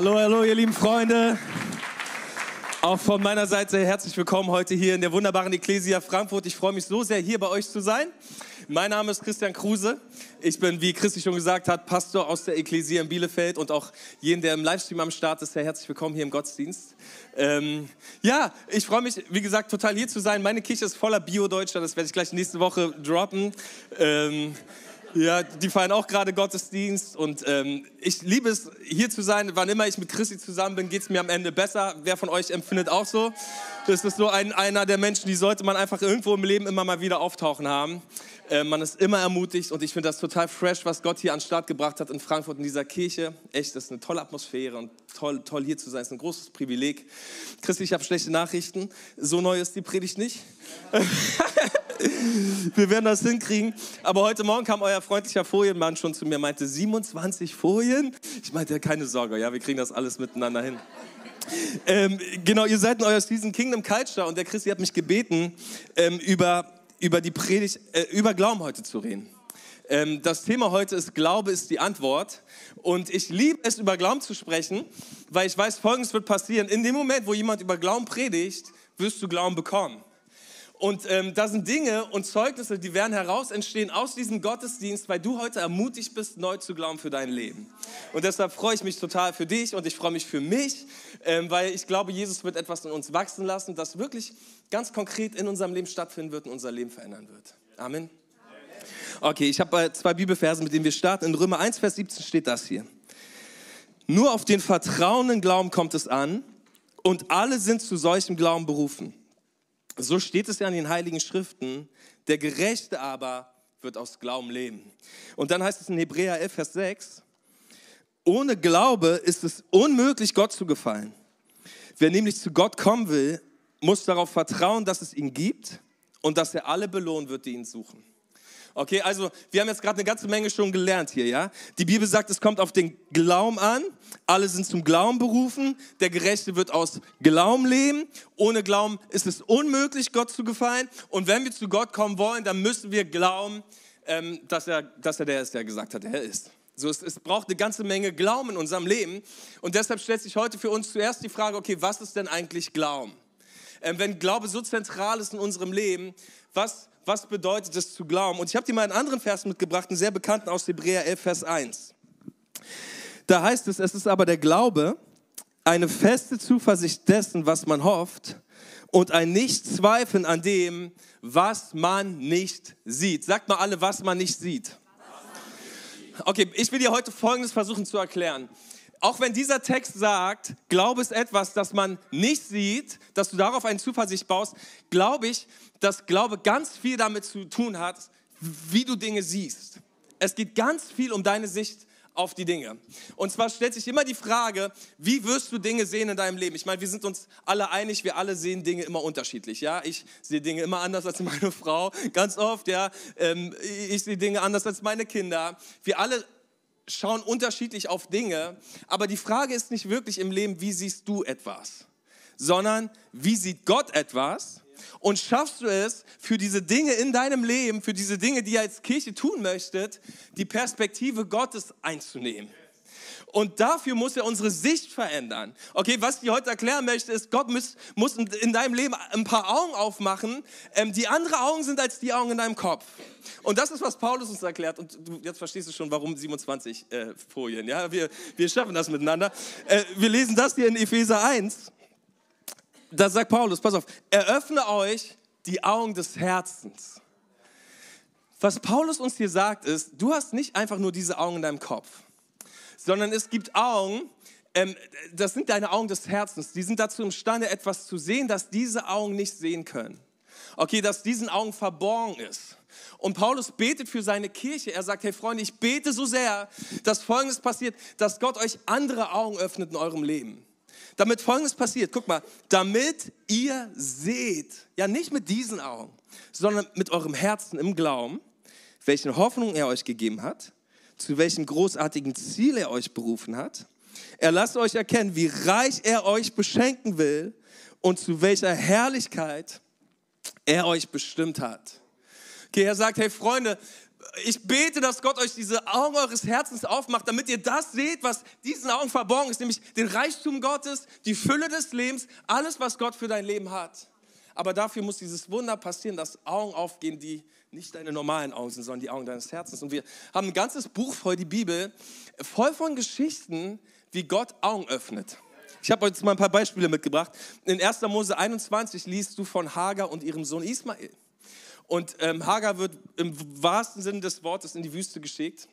Hallo, hallo, ihr lieben Freunde. Auch von meiner Seite herzlich willkommen heute hier in der wunderbaren Ecclesia Frankfurt. Ich freue mich so sehr, hier bei euch zu sein. Mein Name ist Christian Kruse. Ich bin, wie Christi schon gesagt hat, Pastor aus der Ecclesia in Bielefeld und auch jeden, der im Livestream am Start ist, sehr herzlich willkommen hier im Gottesdienst. Ähm, ja, ich freue mich, wie gesagt, total hier zu sein. Meine Kirche ist voller Bio-Deutscher, das werde ich gleich nächste Woche droppen. Ähm, ja, die feiern auch gerade Gottesdienst und ähm, ich liebe es, hier zu sein. Wann immer ich mit Christi zusammen bin, geht es mir am Ende besser. Wer von euch empfindet auch so? Das ist so ein, einer der Menschen, die sollte man einfach irgendwo im Leben immer mal wieder auftauchen haben. Äh, man ist immer ermutigt und ich finde das total fresh, was Gott hier an den Start gebracht hat in Frankfurt in dieser Kirche. Echt, das ist eine tolle Atmosphäre und toll, toll hier zu sein. Das ist ein großes Privileg. Christi, ich habe schlechte Nachrichten. So neu ist die Predigt nicht. Wir werden das hinkriegen. Aber heute Morgen kam euer freundlicher Folienmann schon zu mir, meinte 27 Folien. Ich meinte, keine Sorge, ja, wir kriegen das alles miteinander hin. Ähm, genau, ihr seid in euer Season Kingdom Culture und der Christi hat mich gebeten, ähm, über, über die Predigt, äh, über Glauben heute zu reden. Ähm, das Thema heute ist Glaube ist die Antwort. Und ich liebe es, über Glauben zu sprechen, weil ich weiß, Folgendes wird passieren. In dem Moment, wo jemand über Glauben predigt, wirst du Glauben bekommen. Und ähm, da sind Dinge und Zeugnisse, die werden heraus entstehen aus diesem Gottesdienst, weil du heute ermutigt bist, neu zu glauben für dein Leben. Und deshalb freue ich mich total für dich und ich freue mich für mich, ähm, weil ich glaube, Jesus wird etwas in uns wachsen lassen, das wirklich ganz konkret in unserem Leben stattfinden wird und unser Leben verändern wird. Amen. Okay, ich habe zwei Bibelversen, mit denen wir starten. In Römer 1, Vers 17 steht das hier. Nur auf den vertrauenden Glauben kommt es an und alle sind zu solchem Glauben berufen. So steht es ja in den Heiligen Schriften, der Gerechte aber wird aus Glauben leben. Und dann heißt es in Hebräer 11, Vers 6, ohne Glaube ist es unmöglich, Gott zu gefallen. Wer nämlich zu Gott kommen will, muss darauf vertrauen, dass es ihn gibt und dass er alle belohnen wird, die ihn suchen. Okay, also wir haben jetzt gerade eine ganze Menge schon gelernt hier, ja? Die Bibel sagt, es kommt auf den Glauben an. Alle sind zum Glauben berufen. Der Gerechte wird aus Glauben leben. Ohne Glauben ist es unmöglich, Gott zu gefallen. Und wenn wir zu Gott kommen wollen, dann müssen wir glauben, ähm, dass, er, dass er der ist, der gesagt hat, er ist. So, es, es braucht eine ganze Menge Glauben in unserem Leben. Und deshalb stellt sich heute für uns zuerst die Frage, okay, was ist denn eigentlich Glauben? Ähm, wenn Glaube so zentral ist in unserem Leben, was was bedeutet es zu glauben. Und ich habe dir mal einen anderen Vers mitgebracht, einen sehr bekannten aus Hebräer 11, Vers 1. Da heißt es, es ist aber der Glaube, eine feste Zuversicht dessen, was man hofft und ein Nichtzweifeln an dem, was man nicht sieht. Sagt mal alle, was man nicht sieht. Okay, ich will dir heute Folgendes versuchen zu erklären auch wenn dieser Text sagt, Glaube ist etwas, das man nicht sieht, dass du darauf eine Zuversicht baust, glaube ich, dass Glaube ganz viel damit zu tun hat, wie du Dinge siehst. Es geht ganz viel um deine Sicht auf die Dinge. Und zwar stellt sich immer die Frage, wie wirst du Dinge sehen in deinem Leben? Ich meine, wir sind uns alle einig, wir alle sehen Dinge immer unterschiedlich. Ja, ich sehe Dinge immer anders als meine Frau, ganz oft. Ja, ähm, ich sehe Dinge anders als meine Kinder. Wir alle schauen unterschiedlich auf Dinge, aber die Frage ist nicht wirklich im Leben, wie siehst du etwas, sondern wie sieht Gott etwas und schaffst du es für diese Dinge in deinem Leben, für diese Dinge, die ihr als Kirche tun möchtet, die Perspektive Gottes einzunehmen. Und dafür muss er unsere Sicht verändern. Okay, was ich heute erklären möchte, ist, Gott muss, muss in deinem Leben ein paar Augen aufmachen, ähm, die andere Augen sind als die Augen in deinem Kopf. Und das ist, was Paulus uns erklärt. Und du, jetzt verstehst du schon, warum 27 äh, Folien. Ja, wir, wir schaffen das miteinander. Äh, wir lesen das hier in Epheser 1. Da sagt Paulus, pass auf, eröffne euch die Augen des Herzens. Was Paulus uns hier sagt, ist, du hast nicht einfach nur diese Augen in deinem Kopf sondern es gibt Augen, ähm, das sind deine Augen des Herzens, die sind dazu imstande, etwas zu sehen, das diese Augen nicht sehen können. Okay, dass diesen Augen verborgen ist. Und Paulus betet für seine Kirche. Er sagt, hey Freunde, ich bete so sehr, dass Folgendes passiert, dass Gott euch andere Augen öffnet in eurem Leben. Damit Folgendes passiert, guck mal, damit ihr seht, ja nicht mit diesen Augen, sondern mit eurem Herzen im Glauben, welche Hoffnung er euch gegeben hat zu welchem großartigen Ziel er euch berufen hat. Er lasst euch erkennen, wie reich er euch beschenken will und zu welcher Herrlichkeit er euch bestimmt hat. Okay, er sagt, hey Freunde, ich bete, dass Gott euch diese Augen eures Herzens aufmacht, damit ihr das seht, was diesen Augen verborgen ist, nämlich den Reichtum Gottes, die Fülle des Lebens, alles, was Gott für dein Leben hat. Aber dafür muss dieses Wunder passieren, dass Augen aufgehen, die nicht deine normalen Augen sondern die Augen deines Herzens. Und wir haben ein ganzes Buch voll, die Bibel, voll von Geschichten, wie Gott Augen öffnet. Ich habe euch mal ein paar Beispiele mitgebracht. In 1. Mose 21 liest du von Hagar und ihrem Sohn Ismael. Und ähm, Hagar wird im wahrsten Sinne des Wortes in die Wüste geschickt.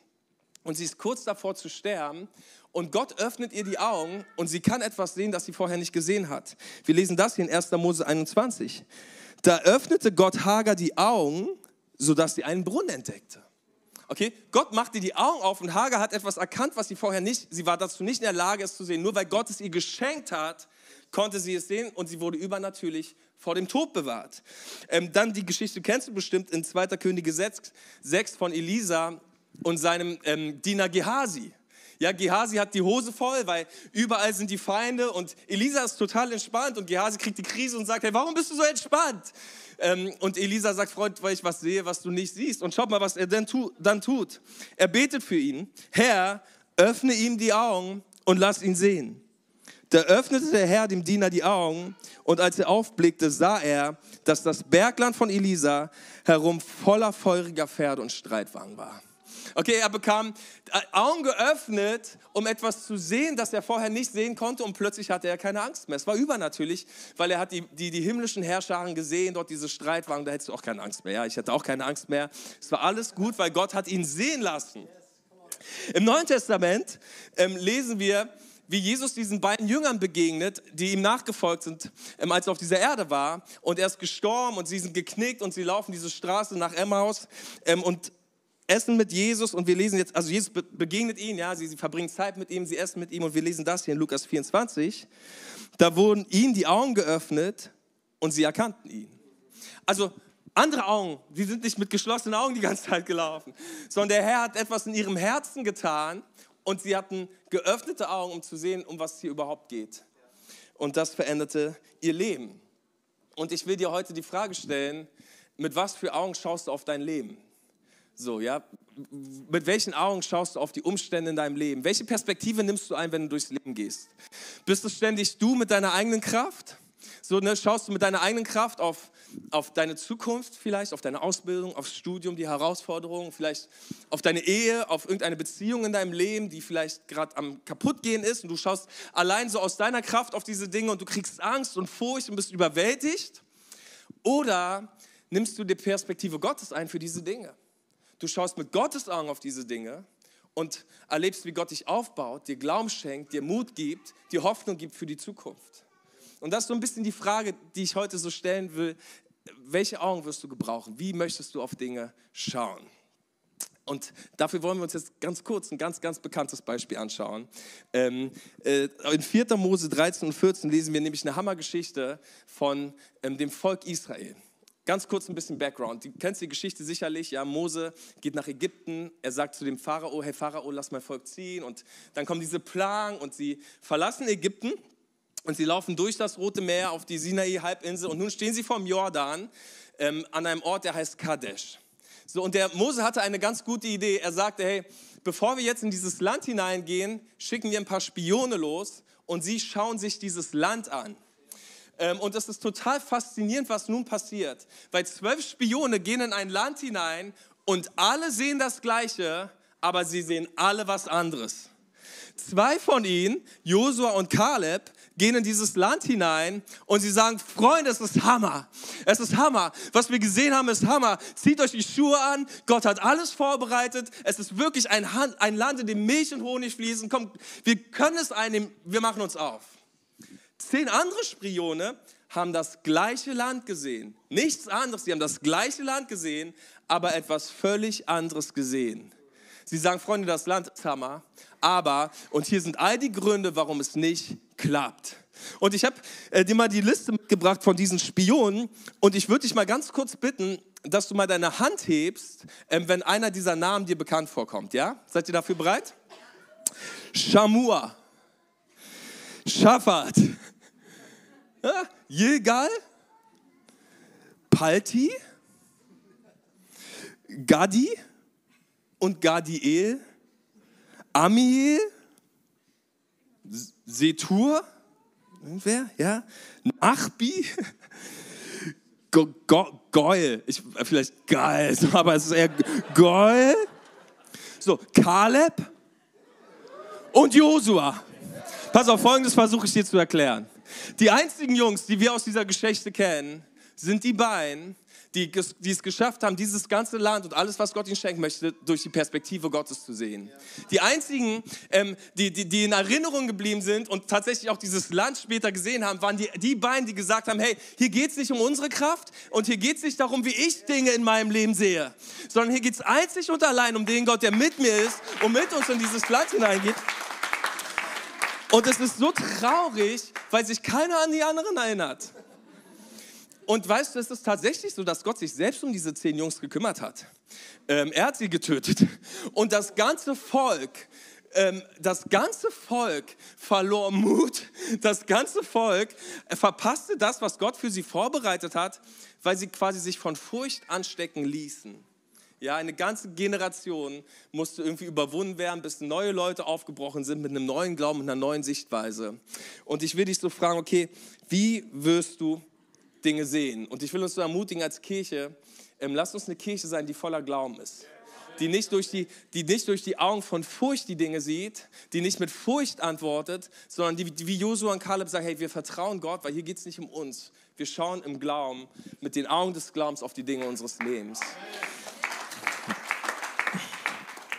Und sie ist kurz davor zu sterben. Und Gott öffnet ihr die Augen und sie kann etwas sehen, das sie vorher nicht gesehen hat. Wir lesen das hier in 1. Mose 21. Da öffnete Gott Hagar die Augen, sodass sie einen Brunnen entdeckte. Okay, Gott macht ihr die Augen auf und Hagar hat etwas erkannt, was sie vorher nicht, sie war dazu nicht in der Lage, es zu sehen. Nur weil Gott es ihr geschenkt hat, konnte sie es sehen und sie wurde übernatürlich vor dem Tod bewahrt. Ähm, dann die Geschichte kennst du bestimmt in 2. Könige 6, 6 von Elisa und seinem ähm, Diener Gehasi. Ja, Gehasi hat die Hose voll, weil überall sind die Feinde und Elisa ist total entspannt und Gehasi kriegt die Krise und sagt, hey, warum bist du so entspannt? Ähm, und Elisa sagt, Freund, weil ich was sehe, was du nicht siehst. Und schaut mal, was er dann, tu, dann tut. Er betet für ihn. Herr, öffne ihm die Augen und lass ihn sehen. Da öffnete der Herr dem Diener die Augen und als er aufblickte, sah er, dass das Bergland von Elisa herum voller feuriger Pferde und Streitwagen war. Okay, er bekam äh, Augen geöffnet, um etwas zu sehen, das er vorher nicht sehen konnte und plötzlich hatte er keine Angst mehr. Es war übernatürlich, weil er hat die, die, die himmlischen Herrscharen gesehen, dort diese Streitwagen, da hättest du auch keine Angst mehr. Ja, ich hatte auch keine Angst mehr. Es war alles gut, weil Gott hat ihn sehen lassen. Im Neuen Testament ähm, lesen wir, wie Jesus diesen beiden Jüngern begegnet, die ihm nachgefolgt sind, ähm, als er auf dieser Erde war. Und er ist gestorben und sie sind geknickt und sie laufen diese Straße nach Emmaus. Ähm, und essen mit Jesus und wir lesen jetzt, also Jesus begegnet ihnen, ja, sie, sie verbringen Zeit mit ihm, sie essen mit ihm und wir lesen das hier in Lukas 24. Da wurden ihnen die Augen geöffnet und sie erkannten ihn. Also andere Augen, die sind nicht mit geschlossenen Augen die ganze Zeit gelaufen, sondern der Herr hat etwas in ihrem Herzen getan und sie hatten geöffnete Augen, um zu sehen, um was es hier überhaupt geht. Und das veränderte ihr Leben. Und ich will dir heute die Frage stellen, mit was für Augen schaust du auf dein Leben? So, ja. Mit welchen Augen schaust du auf die Umstände in deinem Leben? Welche Perspektive nimmst du ein, wenn du durchs Leben gehst? Bist du ständig du mit deiner eigenen Kraft? So, ne, schaust du mit deiner eigenen Kraft auf, auf deine Zukunft vielleicht, auf deine Ausbildung, aufs Studium, die Herausforderungen, vielleicht auf deine Ehe, auf irgendeine Beziehung in deinem Leben, die vielleicht gerade am kaputtgehen ist und du schaust allein so aus deiner Kraft auf diese Dinge und du kriegst Angst und Furcht und bist überwältigt? Oder nimmst du die Perspektive Gottes ein für diese Dinge? Du schaust mit Gottes Augen auf diese Dinge und erlebst, wie Gott dich aufbaut, dir Glauben schenkt, dir Mut gibt, dir Hoffnung gibt für die Zukunft. Und das ist so ein bisschen die Frage, die ich heute so stellen will. Welche Augen wirst du gebrauchen? Wie möchtest du auf Dinge schauen? Und dafür wollen wir uns jetzt ganz kurz ein ganz, ganz bekanntes Beispiel anschauen. Ähm, äh, in 4. Mose 13 und 14 lesen wir nämlich eine Hammergeschichte von ähm, dem Volk Israel. Ganz kurz ein bisschen Background. Du kennst die Geschichte sicherlich. Ja, Mose geht nach Ägypten. Er sagt zu dem Pharao: Hey Pharao, lass mein Volk ziehen. Und dann kommen diese Plagen und sie verlassen Ägypten und sie laufen durch das Rote Meer auf die Sinai-Halbinsel. Und nun stehen sie vom Jordan ähm, an einem Ort, der heißt Kadesh. So, und der Mose hatte eine ganz gute Idee. Er sagte: Hey, bevor wir jetzt in dieses Land hineingehen, schicken wir ein paar Spione los und sie schauen sich dieses Land an. Ähm, und es ist total faszinierend, was nun passiert. Weil zwölf Spione gehen in ein Land hinein und alle sehen das Gleiche, aber sie sehen alle was anderes. Zwei von ihnen, Josua und Kaleb, gehen in dieses Land hinein und sie sagen, Freunde, es ist Hammer. Es ist Hammer. Was wir gesehen haben, ist Hammer. Zieht euch die Schuhe an. Gott hat alles vorbereitet. Es ist wirklich ein, ein Land, in dem Milch und Honig fließen. Komm, wir können es einnehmen. Wir machen uns auf. Zehn andere Spione haben das gleiche Land gesehen. Nichts anderes, sie haben das gleiche Land gesehen, aber etwas völlig anderes gesehen. Sie sagen, Freunde, das Land ist Hammer, aber, und hier sind all die Gründe, warum es nicht klappt. Und ich habe äh, dir mal die Liste mitgebracht von diesen Spionen und ich würde dich mal ganz kurz bitten, dass du mal deine Hand hebst, äh, wenn einer dieser Namen dir bekannt vorkommt. Ja? Seid ihr dafür bereit? Shamua, Schafat, ja, Palti, Gadi, und Gadiel, Amiel, Setur, wer? Ja? Achbi, Go, Go, Goil, ich, vielleicht geil, aber es ist eher Goil. So, Kaleb. Und Josua. Pass auf, folgendes versuche ich dir zu erklären. Die einzigen Jungs, die wir aus dieser Geschichte kennen, sind die beiden, die, die es geschafft haben, dieses ganze Land und alles, was Gott ihnen schenken möchte, durch die Perspektive Gottes zu sehen. Die einzigen, ähm, die, die, die in Erinnerung geblieben sind und tatsächlich auch dieses Land später gesehen haben, waren die, die beiden, die gesagt haben, hey, hier geht es nicht um unsere Kraft und hier geht es nicht darum, wie ich Dinge in meinem Leben sehe, sondern hier geht es einzig und allein um den Gott, der mit mir ist und mit uns in dieses Land hineingeht. Und es ist so traurig, weil sich keiner an die anderen erinnert. Und weißt du, es ist tatsächlich so, dass Gott sich selbst um diese zehn Jungs gekümmert hat. Ähm, er hat sie getötet. Und das ganze Volk, ähm, das ganze Volk verlor Mut. Das ganze Volk verpasste das, was Gott für sie vorbereitet hat, weil sie quasi sich von Furcht anstecken ließen. Ja, eine ganze Generation musste irgendwie überwunden werden, bis neue Leute aufgebrochen sind mit einem neuen Glauben, und einer neuen Sichtweise. Und ich will dich so fragen, okay, wie wirst du Dinge sehen. Und ich will uns so ermutigen als Kirche, ähm, lasst uns eine Kirche sein, die voller Glauben ist. Die nicht, durch die, die nicht durch die Augen von Furcht die Dinge sieht, die nicht mit Furcht antwortet, sondern die, die wie Josua und Kaleb sagen, hey, wir vertrauen Gott, weil hier geht es nicht um uns. Wir schauen im Glauben, mit den Augen des Glaubens auf die Dinge unseres Lebens.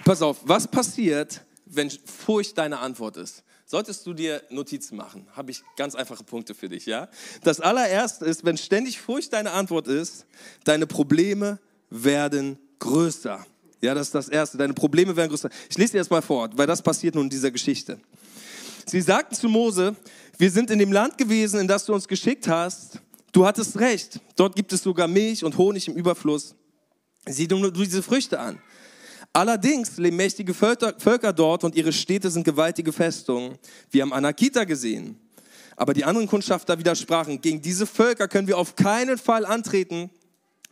Pass auf, was passiert, wenn Furcht deine Antwort ist? solltest du dir Notizen machen. Habe ich ganz einfache Punkte für dich, ja? Das allererste ist, wenn ständig Furcht deine Antwort ist, deine Probleme werden größer. Ja, das ist das Erste. Deine Probleme werden größer. Ich lese dir das mal vor, weil das passiert nun in dieser Geschichte. Sie sagten zu Mose, wir sind in dem Land gewesen, in das du uns geschickt hast. Du hattest recht. Dort gibt es sogar Milch und Honig im Überfluss. Sieh du nur diese Früchte an. Allerdings leben mächtige Völker dort und ihre Städte sind gewaltige Festungen. Wir haben Anakita gesehen. Aber die anderen Kundschafter widersprachen, gegen diese Völker können wir auf keinen Fall antreten.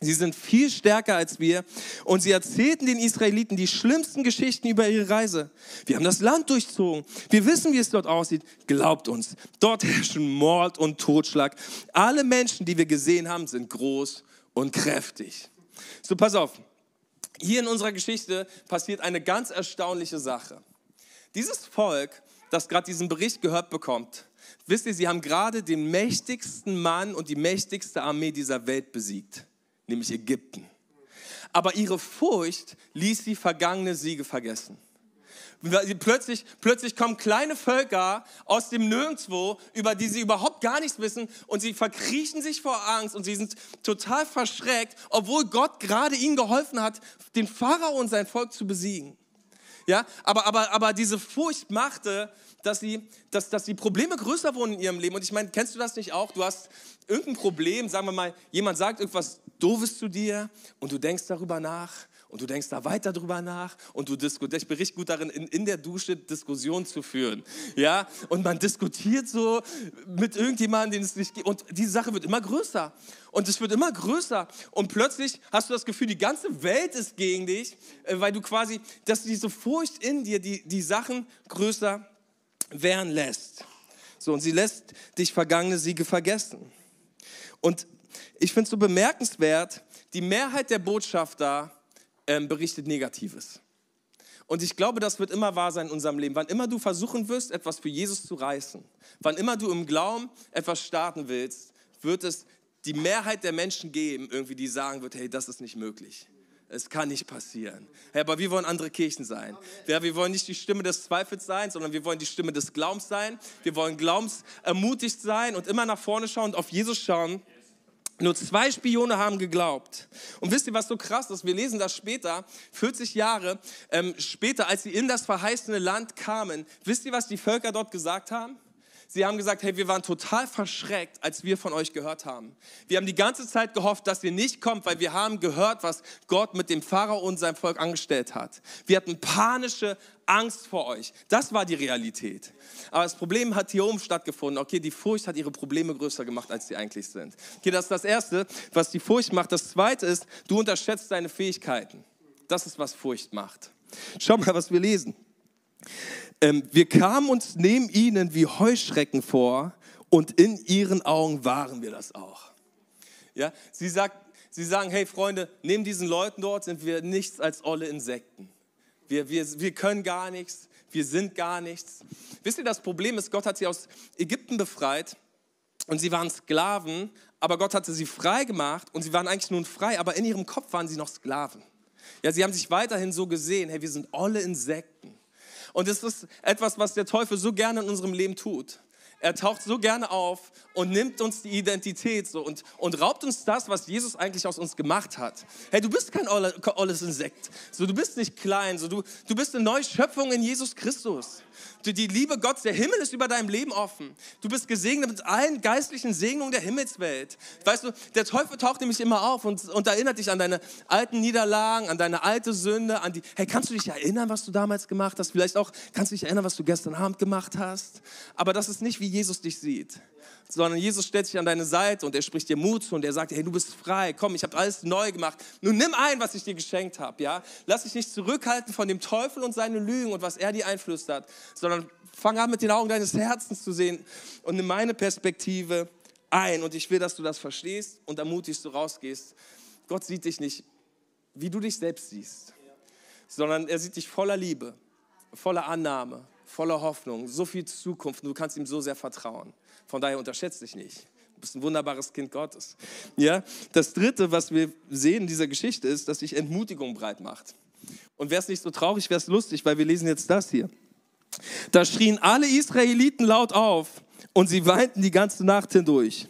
Sie sind viel stärker als wir und sie erzählten den Israeliten die schlimmsten Geschichten über ihre Reise. Wir haben das Land durchzogen. Wir wissen, wie es dort aussieht. Glaubt uns, dort herrschen Mord und Totschlag. Alle Menschen, die wir gesehen haben, sind groß und kräftig. So, pass auf. Hier in unserer Geschichte passiert eine ganz erstaunliche Sache. Dieses Volk, das gerade diesen Bericht gehört bekommt, wisst ihr, sie haben gerade den mächtigsten Mann und die mächtigste Armee dieser Welt besiegt, nämlich Ägypten. Aber ihre Furcht ließ sie vergangene Siege vergessen. Plötzlich, plötzlich kommen kleine Völker aus dem Nirgendwo, über die sie überhaupt gar nichts wissen und sie verkriechen sich vor Angst und sie sind total verschreckt, obwohl Gott gerade ihnen geholfen hat, den Pharao und sein Volk zu besiegen. Ja, aber, aber, aber diese Furcht machte, dass, sie, dass, dass die Probleme größer wurden in ihrem Leben. Und ich meine, kennst du das nicht auch? Du hast irgendein Problem, sagen wir mal, jemand sagt irgendwas Doofes zu dir und du denkst darüber nach und du denkst da weiter drüber nach und du diskutierst. Ich bin richtig gut darin, in, in der Dusche Diskussionen zu führen. Ja? Und man diskutiert so mit irgendjemandem, den es nicht gibt. Und diese Sache wird immer größer. Und es wird immer größer. Und plötzlich hast du das Gefühl, die ganze Welt ist gegen dich, äh, weil du quasi, dass diese Furcht in dir die, die Sachen größer werden lässt. So, und sie lässt dich vergangene Siege vergessen. Und ich finde es so bemerkenswert, die Mehrheit der Botschafter ähm, berichtet Negatives. Und ich glaube, das wird immer wahr sein in unserem Leben. Wann immer du versuchen wirst, etwas für Jesus zu reißen, wann immer du im Glauben etwas starten willst, wird es die Mehrheit der Menschen geben, irgendwie, die sagen wird, hey, das ist nicht möglich. Es kann nicht passieren. Hey, aber wir wollen andere Kirchen sein. Ja, wir wollen nicht die Stimme des Zweifels sein, sondern wir wollen die Stimme des Glaubens sein. Wir wollen glaubensermutigt sein und immer nach vorne schauen und auf Jesus schauen. Nur zwei Spione haben geglaubt. Und wisst ihr, was so krass ist? Wir lesen das später, 40 Jahre ähm, später, als sie in das verheißene Land kamen. Wisst ihr, was die Völker dort gesagt haben? Sie haben gesagt, hey, wir waren total verschreckt, als wir von euch gehört haben. Wir haben die ganze Zeit gehofft, dass ihr nicht kommt, weil wir haben gehört, was Gott mit dem Pharao und seinem Volk angestellt hat. Wir hatten panische Angst vor euch. Das war die Realität. Aber das Problem hat hier oben stattgefunden. Okay, die Furcht hat ihre Probleme größer gemacht, als sie eigentlich sind. Okay, das ist das Erste, was die Furcht macht. Das Zweite ist, du unterschätzt deine Fähigkeiten. Das ist, was Furcht macht. Schau mal, was wir lesen. Ähm, wir kamen uns neben ihnen wie Heuschrecken vor und in ihren Augen waren wir das auch. Ja, sie, sagt, sie sagen, hey Freunde, neben diesen Leuten dort sind wir nichts als olle Insekten. Wir, wir, wir können gar nichts, wir sind gar nichts. Wisst ihr, das Problem ist, Gott hat sie aus Ägypten befreit und sie waren Sklaven, aber Gott hatte sie frei gemacht und sie waren eigentlich nun frei, aber in ihrem Kopf waren sie noch Sklaven. Ja, sie haben sich weiterhin so gesehen, hey, wir sind olle Insekten. Und es ist etwas, was der Teufel so gerne in unserem Leben tut. Er taucht so gerne auf und nimmt uns die Identität so und, und raubt uns das, was Jesus eigentlich aus uns gemacht hat. Hey, du bist kein olles Insekt. So, du bist nicht klein. So, du, du bist eine neue Schöpfung in Jesus Christus. Die Liebe Gottes, der Himmel ist über deinem Leben offen. Du bist gesegnet mit allen geistlichen Segnungen der Himmelswelt. Weißt du, der Teufel taucht nämlich immer auf und, und erinnert dich an deine alten Niederlagen, an deine alte Sünde, an die, hey, kannst du dich erinnern, was du damals gemacht hast? Vielleicht auch, kannst du dich erinnern, was du gestern Abend gemacht hast? Aber das ist nicht, wie Jesus dich sieht sondern Jesus stellt sich an deine Seite und er spricht dir Mut zu und er sagt, hey, du bist frei, komm, ich habe alles neu gemacht. Nun nimm ein, was ich dir geschenkt habe, ja? Lass dich nicht zurückhalten von dem Teufel und seine Lügen und was er dir einflüstert, sondern fang an mit den Augen deines Herzens zu sehen und nimm meine Perspektive ein und ich will, dass du das verstehst und ermutigst du rausgehst. Gott sieht dich nicht, wie du dich selbst siehst, sondern er sieht dich voller Liebe, voller Annahme, voller Hoffnung, so viel Zukunft und du kannst ihm so sehr vertrauen. Von daher unterschätzt dich nicht. Du bist ein wunderbares Kind Gottes. Ja? Das dritte, was wir sehen in dieser Geschichte, ist, dass sich Entmutigung breit macht. Und wäre es nicht so traurig, wäre es lustig, weil wir lesen jetzt das hier. Da schrien alle Israeliten laut auf und sie weinten die ganze Nacht hindurch.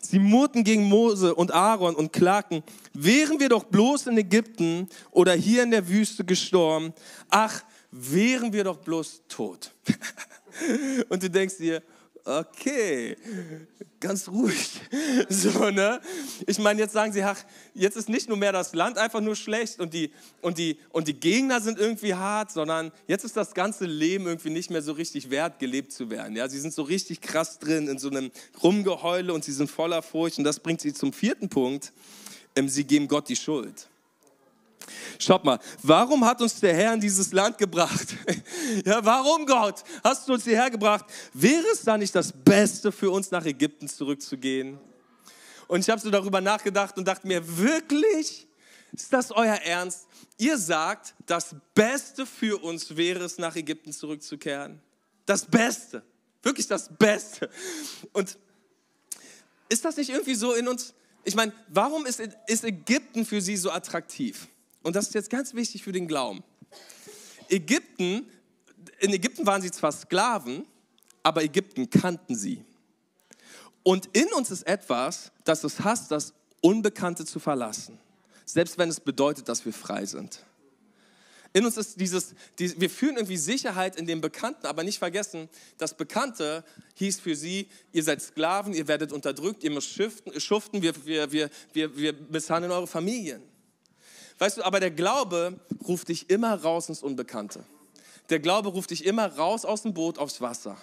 Sie murrten gegen Mose und Aaron und klagten, wären wir doch bloß in Ägypten oder hier in der Wüste gestorben, ach, wären wir doch bloß tot. und du denkst dir, okay, ganz ruhig. So, ne? Ich meine, jetzt sagen sie, ach, jetzt ist nicht nur mehr das Land einfach nur schlecht und die, und, die, und die Gegner sind irgendwie hart, sondern jetzt ist das ganze Leben irgendwie nicht mehr so richtig wert, gelebt zu werden. Ja? Sie sind so richtig krass drin in so einem Rumgeheule und sie sind voller Furcht. Und das bringt sie zum vierten Punkt. Ähm, sie geben Gott die Schuld. Schaut mal, warum hat uns der Herr in dieses Land gebracht? Ja, warum Gott hast du uns hierher gebracht? Wäre es da nicht das Beste für uns, nach Ägypten zurückzugehen? Und ich habe so darüber nachgedacht und dachte mir, wirklich? Ist das euer Ernst? Ihr sagt, das Beste für uns wäre es, nach Ägypten zurückzukehren. Das Beste. Wirklich das Beste. Und ist das nicht irgendwie so in uns? Ich meine, warum ist, ist Ägypten für sie so attraktiv? Und das ist jetzt ganz wichtig für den Glauben. Ägypten, in Ägypten waren sie zwar Sklaven, aber Ägypten kannten sie. Und in uns ist etwas, das es hasst, das Unbekannte zu verlassen. Selbst wenn es bedeutet, dass wir frei sind. In uns ist dieses, die, wir fühlen irgendwie Sicherheit in dem Bekannten, aber nicht vergessen, das Bekannte hieß für sie, ihr seid Sklaven, ihr werdet unterdrückt, ihr müsst schuften, wir, wir, wir, wir, wir misshandeln eure Familien. Weißt du, aber der Glaube ruft dich immer raus ins Unbekannte. Der Glaube ruft dich immer raus aus dem Boot aufs Wasser.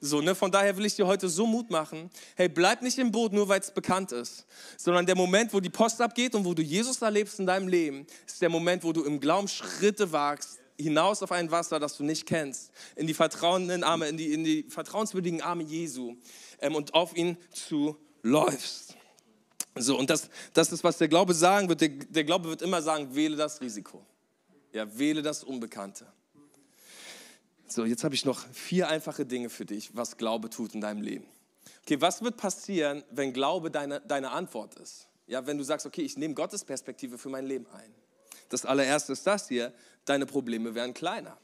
So, ne? Von daher will ich dir heute so Mut machen. Hey, bleib nicht im Boot, nur weil es bekannt ist, sondern der Moment, wo die Post abgeht und wo du Jesus erlebst in deinem Leben, ist der Moment, wo du im Glauben Schritte wagst, hinaus auf ein Wasser, das du nicht kennst, in die vertrauenden Arme, in die, in die vertrauenswürdigen Arme Jesu ähm, und auf ihn zu läufst. So, und das, das ist, was der Glaube sagen wird. Der, der Glaube wird immer sagen, wähle das Risiko. Ja, wähle das Unbekannte. So, jetzt habe ich noch vier einfache Dinge für dich, was Glaube tut in deinem Leben. Okay, was wird passieren, wenn Glaube deine, deine Antwort ist? Ja, wenn du sagst, okay, ich nehme Gottes Perspektive für mein Leben ein. Das allererste ist das hier, deine Probleme werden kleiner.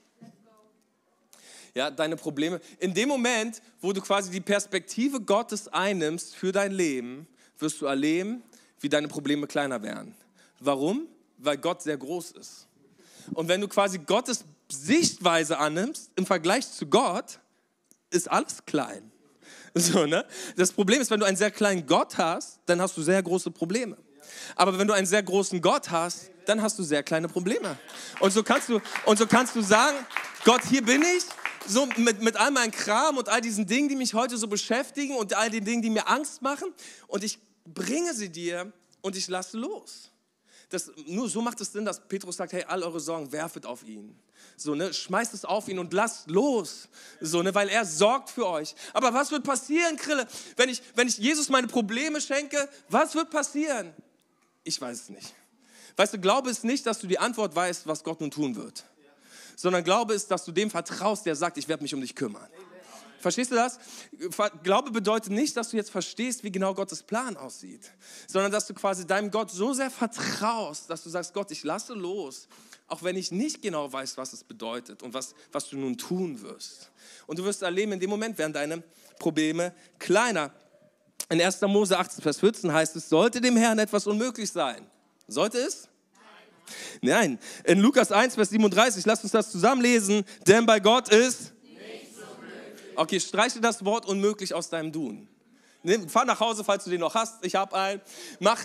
Ja, deine Probleme. In dem Moment, wo du quasi die Perspektive Gottes einnimmst für dein Leben, wirst du erleben, wie deine Probleme kleiner werden. Warum? Weil Gott sehr groß ist. Und wenn du quasi Gottes Sichtweise annimmst, im Vergleich zu Gott, ist alles klein. So, ne? Das Problem ist, wenn du einen sehr kleinen Gott hast, dann hast du sehr große Probleme. Aber wenn du einen sehr großen Gott hast, dann hast du sehr kleine Probleme. Und so kannst du, und so kannst du sagen, Gott, hier bin ich, so mit, mit all meinem Kram und all diesen Dingen, die mich heute so beschäftigen und all den Dingen, die mir Angst machen. Und ich bringe sie dir und ich lasse los. das, nur so macht es Sinn, dass Petrus sagt, hey, all eure Sorgen werfet auf ihn. So, ne, schmeißt es auf ihn und lasst los. So, ne, weil er sorgt für euch. Aber was wird passieren, Krille, wenn ich, wenn ich Jesus meine Probleme schenke? Was wird passieren? Ich weiß es nicht. Weißt du, Glaube ist nicht, dass du die Antwort weißt, was Gott nun tun wird. Sondern Glaube ist, dass du dem vertraust, der sagt, ich werde mich um dich kümmern. Verstehst du das? Glaube bedeutet nicht, dass du jetzt verstehst, wie genau Gottes Plan aussieht, sondern dass du quasi deinem Gott so sehr vertraust, dass du sagst, Gott, ich lasse los, auch wenn ich nicht genau weiß, was es bedeutet und was, was du nun tun wirst. Und du wirst erleben, in dem Moment werden deine Probleme kleiner. In 1. Mose 18, Vers 14 heißt es, sollte dem Herrn etwas unmöglich sein? Sollte es? Nein. In Lukas 1, Vers 37, lasst uns das zusammenlesen, denn bei Gott ist Okay, streiche das Wort unmöglich aus deinem Tun. Fahr nach Hause, falls du den noch hast. Ich habe einen. Mach.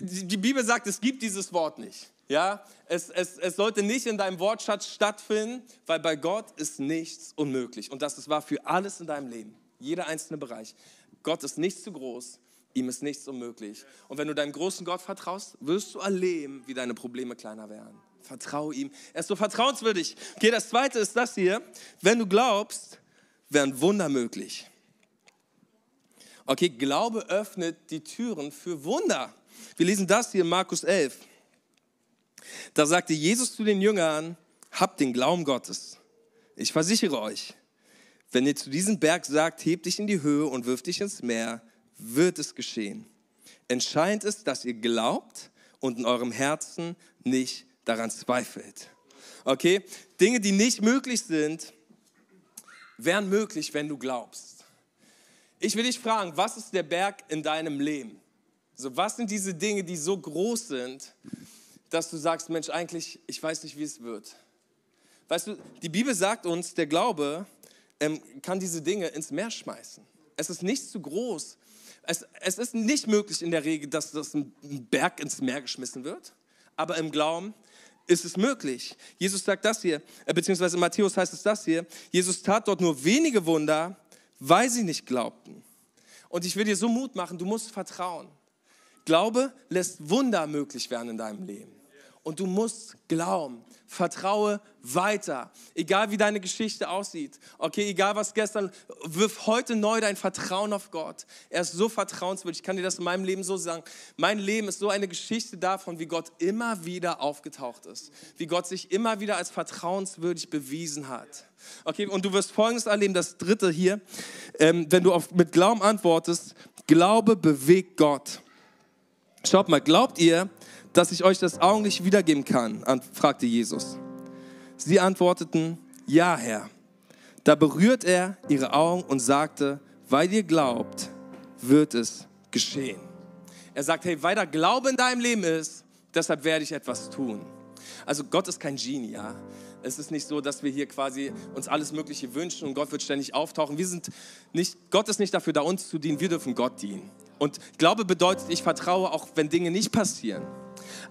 Die Bibel sagt, es gibt dieses Wort nicht. Ja, es, es, es sollte nicht in deinem Wortschatz stattfinden, weil bei Gott ist nichts unmöglich. Und das, war für alles in deinem Leben, jeder einzelne Bereich. Gott ist nichts zu groß, ihm ist nichts unmöglich. Und wenn du deinem großen Gott vertraust, wirst du erleben, wie deine Probleme kleiner werden. Vertraue ihm. Er ist so vertrauenswürdig. Okay, das zweite ist das hier. Wenn du glaubst, wären Wunder möglich. Okay, Glaube öffnet die Türen für Wunder. Wir lesen das hier in Markus 11. Da sagte Jesus zu den Jüngern, habt den Glauben Gottes. Ich versichere euch, wenn ihr zu diesem Berg sagt, heb dich in die Höhe und wirf dich ins Meer, wird es geschehen. Entscheidend ist, dass ihr glaubt und in eurem Herzen nicht daran zweifelt. Okay? Dinge, die nicht möglich sind, wären möglich, wenn du glaubst. Ich will dich fragen, was ist der Berg in deinem Leben? So, was sind diese Dinge, die so groß sind, dass du sagst, Mensch, eigentlich, ich weiß nicht, wie es wird. Weißt du, die Bibel sagt uns, der Glaube ähm, kann diese Dinge ins Meer schmeißen. Es ist nicht zu groß. Es, es ist nicht möglich in der Regel, dass das ein Berg ins Meer geschmissen wird. Aber im Glauben ist es möglich. Jesus sagt das hier, äh, beziehungsweise in Matthäus heißt es das hier. Jesus tat dort nur wenige Wunder, weil sie nicht glaubten. Und ich will dir so Mut machen, du musst vertrauen. Glaube lässt Wunder möglich werden in deinem Leben. Und du musst glauben. Vertraue weiter. Egal wie deine Geschichte aussieht. Okay, egal was gestern, wirf heute neu dein Vertrauen auf Gott. Er ist so vertrauenswürdig. Ich kann dir das in meinem Leben so sagen. Mein Leben ist so eine Geschichte davon, wie Gott immer wieder aufgetaucht ist. Wie Gott sich immer wieder als vertrauenswürdig bewiesen hat. Okay, und du wirst Folgendes erleben, das dritte hier. Ähm, wenn du auf, mit Glauben antwortest, Glaube bewegt Gott. Schaut mal, glaubt ihr, dass ich euch das augenblicklich wiedergeben kann? fragte Jesus. Sie antworteten, ja, Herr. Da berührt er ihre Augen und sagte, weil ihr glaubt, wird es geschehen. Er sagt, hey, weil da Glaube in deinem Leben ist, deshalb werde ich etwas tun. Also Gott ist kein Genie, ja. Es ist nicht so, dass wir hier quasi uns alles Mögliche wünschen und Gott wird ständig auftauchen. Wir sind nicht, Gott ist nicht dafür da, uns zu dienen, wir dürfen Gott dienen. Und Glaube bedeutet, ich vertraue auch, wenn Dinge nicht passieren.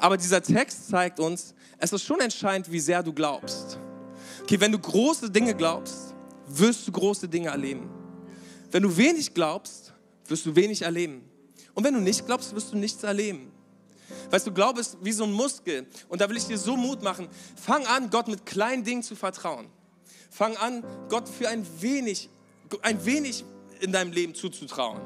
Aber dieser Text zeigt uns, es ist schon entscheidend, wie sehr du glaubst. Okay, wenn du große Dinge glaubst, wirst du große Dinge erleben. Wenn du wenig glaubst, wirst du wenig erleben. Und wenn du nicht glaubst, wirst du nichts erleben. Weißt du, Glaube ist wie so ein Muskel. Und da will ich dir so Mut machen. Fang an, Gott mit kleinen Dingen zu vertrauen. Fang an, Gott für ein wenig, ein wenig in deinem Leben zuzutrauen.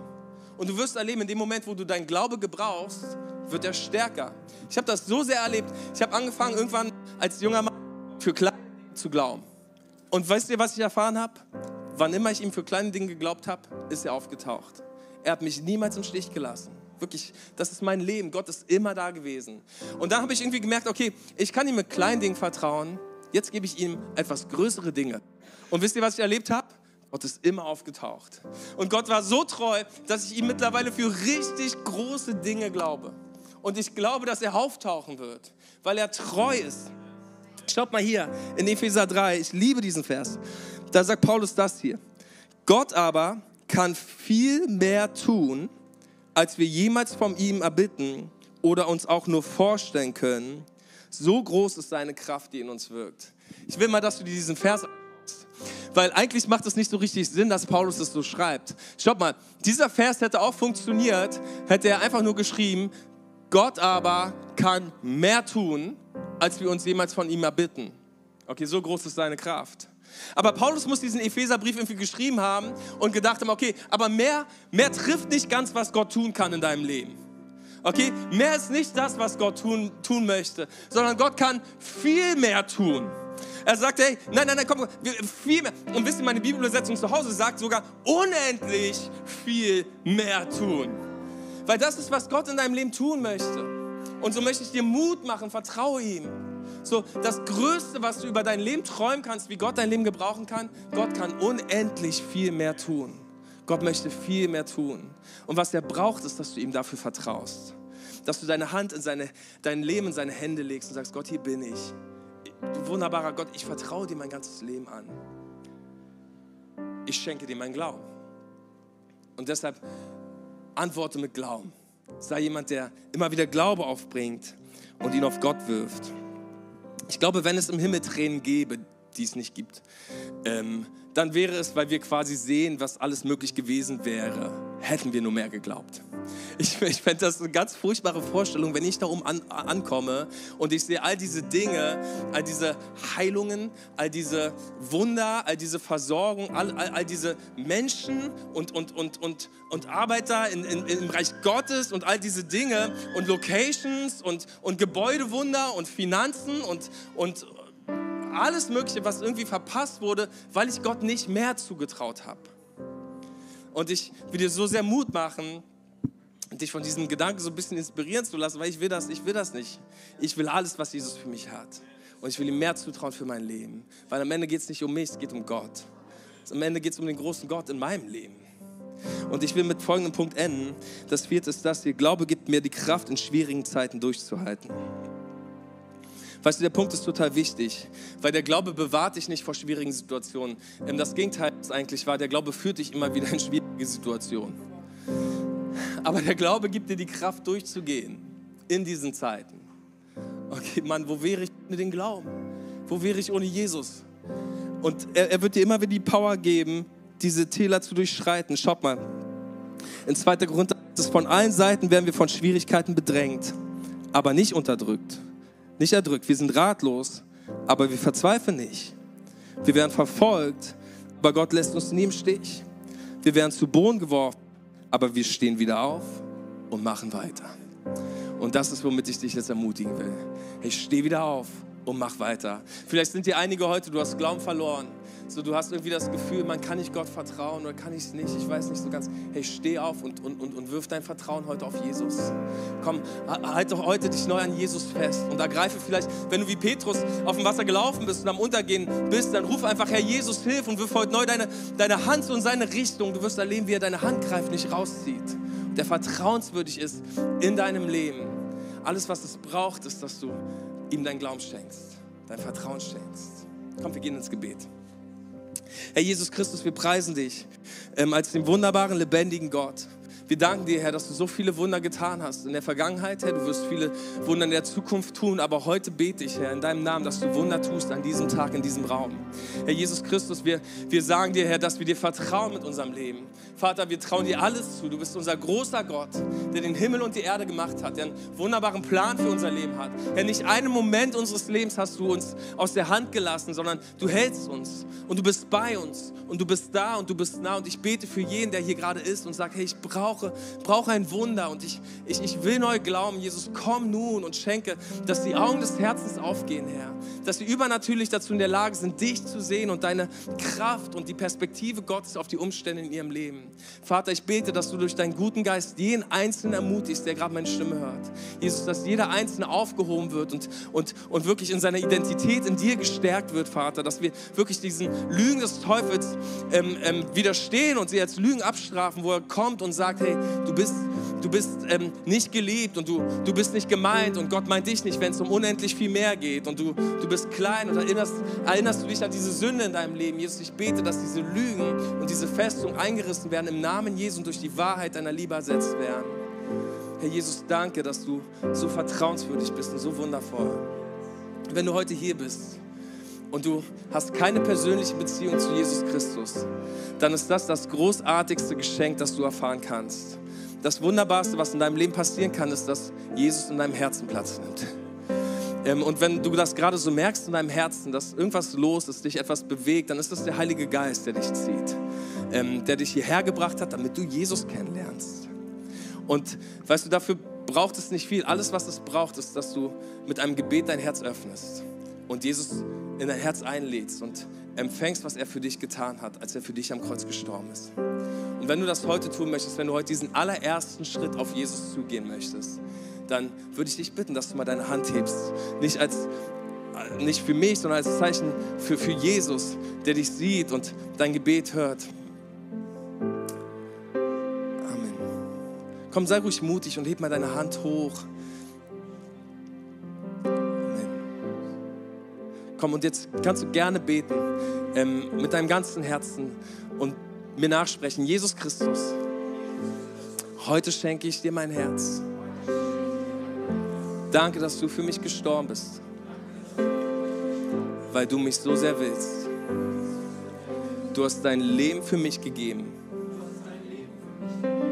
Und du wirst erleben, in dem Moment, wo du deinen Glaube gebrauchst, wird er stärker. Ich habe das so sehr erlebt. Ich habe angefangen, irgendwann als junger Mann für kleine Dinge zu glauben. Und weißt ihr, was ich erfahren habe? Wann immer ich ihm für kleine Dinge geglaubt habe, ist er aufgetaucht. Er hat mich niemals im Stich gelassen. Wirklich, das ist mein Leben. Gott ist immer da gewesen. Und dann habe ich irgendwie gemerkt, okay, ich kann ihm mit kleinen Dingen vertrauen. Jetzt gebe ich ihm etwas größere Dinge. Und wisst ihr, was ich erlebt habe? Gott ist immer aufgetaucht. Und Gott war so treu, dass ich ihm mittlerweile für richtig große Dinge glaube. Und ich glaube, dass er auftauchen wird, weil er treu ist. Schaut mal hier in Epheser 3, ich liebe diesen Vers. Da sagt Paulus das hier. Gott aber kann viel mehr tun, als wir jemals von ihm erbitten oder uns auch nur vorstellen können. So groß ist seine Kraft, die in uns wirkt. Ich will mal, dass du diesen Vers weil eigentlich macht es nicht so richtig Sinn, dass Paulus es so schreibt. Schaut mal, dieser Vers hätte auch funktioniert, hätte er einfach nur geschrieben, Gott aber kann mehr tun, als wir uns jemals von ihm erbitten. Okay, so groß ist seine Kraft. Aber Paulus muss diesen Epheserbrief irgendwie geschrieben haben und gedacht haben, okay, aber mehr, mehr trifft nicht ganz, was Gott tun kann in deinem Leben. Okay, mehr ist nicht das, was Gott tun, tun möchte, sondern Gott kann viel mehr tun. Er sagt, hey, nein, nein, nein, komm, viel mehr. Und wisst ihr, meine Bibelübersetzung zu Hause sagt sogar unendlich viel mehr tun. Weil das ist, was Gott in deinem Leben tun möchte. Und so möchte ich dir Mut machen, vertraue ihm. So, das Größte, was du über dein Leben träumen kannst, wie Gott dein Leben gebrauchen kann, Gott kann unendlich viel mehr tun. Gott möchte viel mehr tun. Und was er braucht, ist, dass du ihm dafür vertraust. Dass du deine Hand in seine, dein Leben in seine Hände legst und sagst, Gott, hier bin ich. Du wunderbarer Gott, ich vertraue dir mein ganzes Leben an. Ich schenke dir mein Glauben. Und deshalb antworte mit Glauben. Sei jemand, der immer wieder Glaube aufbringt und ihn auf Gott wirft. Ich glaube, wenn es im Himmel Tränen gäbe, die es nicht gibt, ähm, dann wäre es, weil wir quasi sehen, was alles möglich gewesen wäre, hätten wir nur mehr geglaubt. Ich, ich fände das eine ganz furchtbare Vorstellung, wenn ich da oben an, ankomme und ich sehe all diese Dinge, all diese Heilungen, all diese Wunder, all diese Versorgung, all, all, all diese Menschen und, und, und, und, und Arbeiter in, in, im Reich Gottes und all diese Dinge und Locations und, und Gebäudewunder und Finanzen und, und alles Mögliche, was irgendwie verpasst wurde, weil ich Gott nicht mehr zugetraut habe. Und ich will dir so sehr Mut machen, dich von diesem Gedanken so ein bisschen inspirieren zu lassen, weil ich will das, ich will das nicht. Ich will alles, was Jesus für mich hat. Und ich will ihm mehr zutrauen für mein Leben. Weil am Ende geht es nicht um mich, es geht um Gott. Am Ende geht es um den großen Gott in meinem Leben. Und ich will mit folgendem Punkt enden. Das vierte ist das hier. Glaube gibt mir die Kraft, in schwierigen Zeiten durchzuhalten. Weißt du, der Punkt ist total wichtig, weil der Glaube bewahrt dich nicht vor schwierigen Situationen. Ähm, das Gegenteil ist eigentlich wahr, der Glaube führt dich immer wieder in schwierige Situationen. Aber der Glaube gibt dir die Kraft durchzugehen in diesen Zeiten. Okay, Mann, wo wäre ich ohne den Glauben? Wo wäre ich ohne Jesus? Und er, er wird dir immer wieder die Power geben, diese Täler zu durchschreiten. Schaut mal, in 2. Korinther ist es von allen Seiten werden wir von Schwierigkeiten bedrängt, aber nicht unterdrückt, nicht erdrückt. Wir sind ratlos, aber wir verzweifeln nicht. Wir werden verfolgt, aber Gott lässt uns nie im Stich. Wir werden zu Boden geworfen, aber wir stehen wieder auf und machen weiter. Und das ist, womit ich dich jetzt ermutigen will. Ich stehe wieder auf und mach weiter. Vielleicht sind hier einige heute, du hast Glauben verloren. So, du hast irgendwie das Gefühl, man kann nicht Gott vertrauen oder kann ich es nicht, ich weiß nicht so ganz. Hey, steh auf und, und, und, und wirf dein Vertrauen heute auf Jesus. Komm, halt doch heute dich neu an Jesus fest und ergreife vielleicht, wenn du wie Petrus auf dem Wasser gelaufen bist und am Untergehen bist, dann ruf einfach, Herr Jesus, hilf und wirf heute neu deine, deine Hand so in seine Richtung. Du wirst erleben, wie er deine Hand greift, nicht rauszieht. Der vertrauenswürdig ist in deinem Leben. Alles, was es braucht, ist, dass du ihm dein Glauben schenkst, dein Vertrauen schenkst. Komm, wir gehen ins Gebet. Herr Jesus Christus, wir preisen dich ähm, als den wunderbaren, lebendigen Gott. Wir danken dir, Herr, dass du so viele Wunder getan hast in der Vergangenheit, Herr. Du wirst viele Wunder in der Zukunft tun, aber heute bete ich, Herr, in deinem Namen, dass du Wunder tust an diesem Tag, in diesem Raum. Herr Jesus Christus, wir, wir sagen dir, Herr, dass wir dir vertrauen mit unserem Leben. Vater, wir trauen dir alles zu. Du bist unser großer Gott, der den Himmel und die Erde gemacht hat, der einen wunderbaren Plan für unser Leben hat. Herr, nicht einen Moment unseres Lebens hast du uns aus der Hand gelassen, sondern du hältst uns und du bist bei uns und du bist da und du bist nah. Und ich bete für jeden, der hier gerade ist und sagt, hey, ich brauche brauche, brauche ein Wunder und ich, ich, ich will neu glauben. Jesus, komm nun und schenke, dass die Augen des Herzens aufgehen, Herr. Dass wir übernatürlich dazu in der Lage sind, dich zu sehen und deine Kraft und die Perspektive Gottes auf die Umstände in ihrem Leben. Vater, ich bete, dass du durch deinen guten Geist jeden Einzelnen ermutigst, der gerade meine Stimme hört. Jesus, dass jeder Einzelne aufgehoben wird und, und, und wirklich in seiner Identität in dir gestärkt wird, Vater. Dass wir wirklich diesen Lügen des Teufels ähm, ähm, widerstehen und sie als Lügen abstrafen, wo er kommt und sagt, hey, du bist, du bist ähm, nicht geliebt und du, du bist nicht gemeint und Gott meint dich nicht, wenn es um unendlich viel mehr geht und du, du bist klein und erinnerst, erinnerst du dich an diese Sünde in deinem Leben. Jesus, ich bete, dass diese Lügen und diese Festung eingerissen werden im Namen Jesu und durch die Wahrheit deiner Liebe ersetzt werden. Herr Jesus, danke, dass du so vertrauenswürdig bist und so wundervoll. Wenn du heute hier bist, und du hast keine persönliche Beziehung zu Jesus Christus, dann ist das das großartigste Geschenk, das du erfahren kannst. das Wunderbarste, was in deinem Leben passieren kann, ist, dass Jesus in deinem Herzen Platz nimmt. Ähm, und wenn du das gerade so merkst in deinem Herzen, dass irgendwas los ist, dich etwas bewegt, dann ist das der Heilige Geist, der dich zieht, ähm, der dich hierher gebracht hat, damit du Jesus kennenlernst. Und weißt du, dafür braucht es nicht viel. Alles, was es braucht, ist, dass du mit einem Gebet dein Herz öffnest und Jesus in dein Herz einlädst und empfängst, was er für dich getan hat, als er für dich am Kreuz gestorben ist. Und wenn du das heute tun möchtest, wenn du heute diesen allerersten Schritt auf Jesus zugehen möchtest, dann würde ich dich bitten, dass du mal deine Hand hebst. Nicht, als, nicht für mich, sondern als Zeichen für, für Jesus, der dich sieht und dein Gebet hört. Amen. Komm, sei ruhig mutig und heb mal deine Hand hoch. Komm, und jetzt kannst du gerne beten ähm, mit deinem ganzen Herzen und mir nachsprechen. Jesus Christus, heute schenke ich dir mein Herz. Danke, dass du für mich gestorben bist, weil du mich so sehr willst. Du hast dein Leben für mich gegeben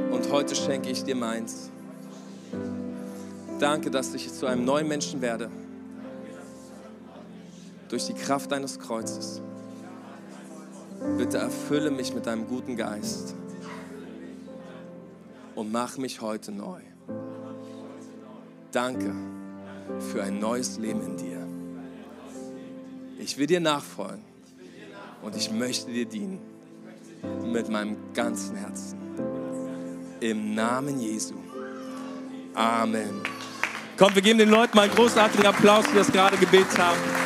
und heute schenke ich dir meins. Danke, dass ich zu einem neuen Menschen werde durch die Kraft deines Kreuzes. Bitte erfülle mich mit deinem guten Geist und mach mich heute neu. Danke für ein neues Leben in dir. Ich will dir nachfolgen und ich möchte dir dienen mit meinem ganzen Herzen. Im Namen Jesu. Amen. Komm, wir geben den Leuten mal einen großartigen Applaus, die das gerade gebetet haben.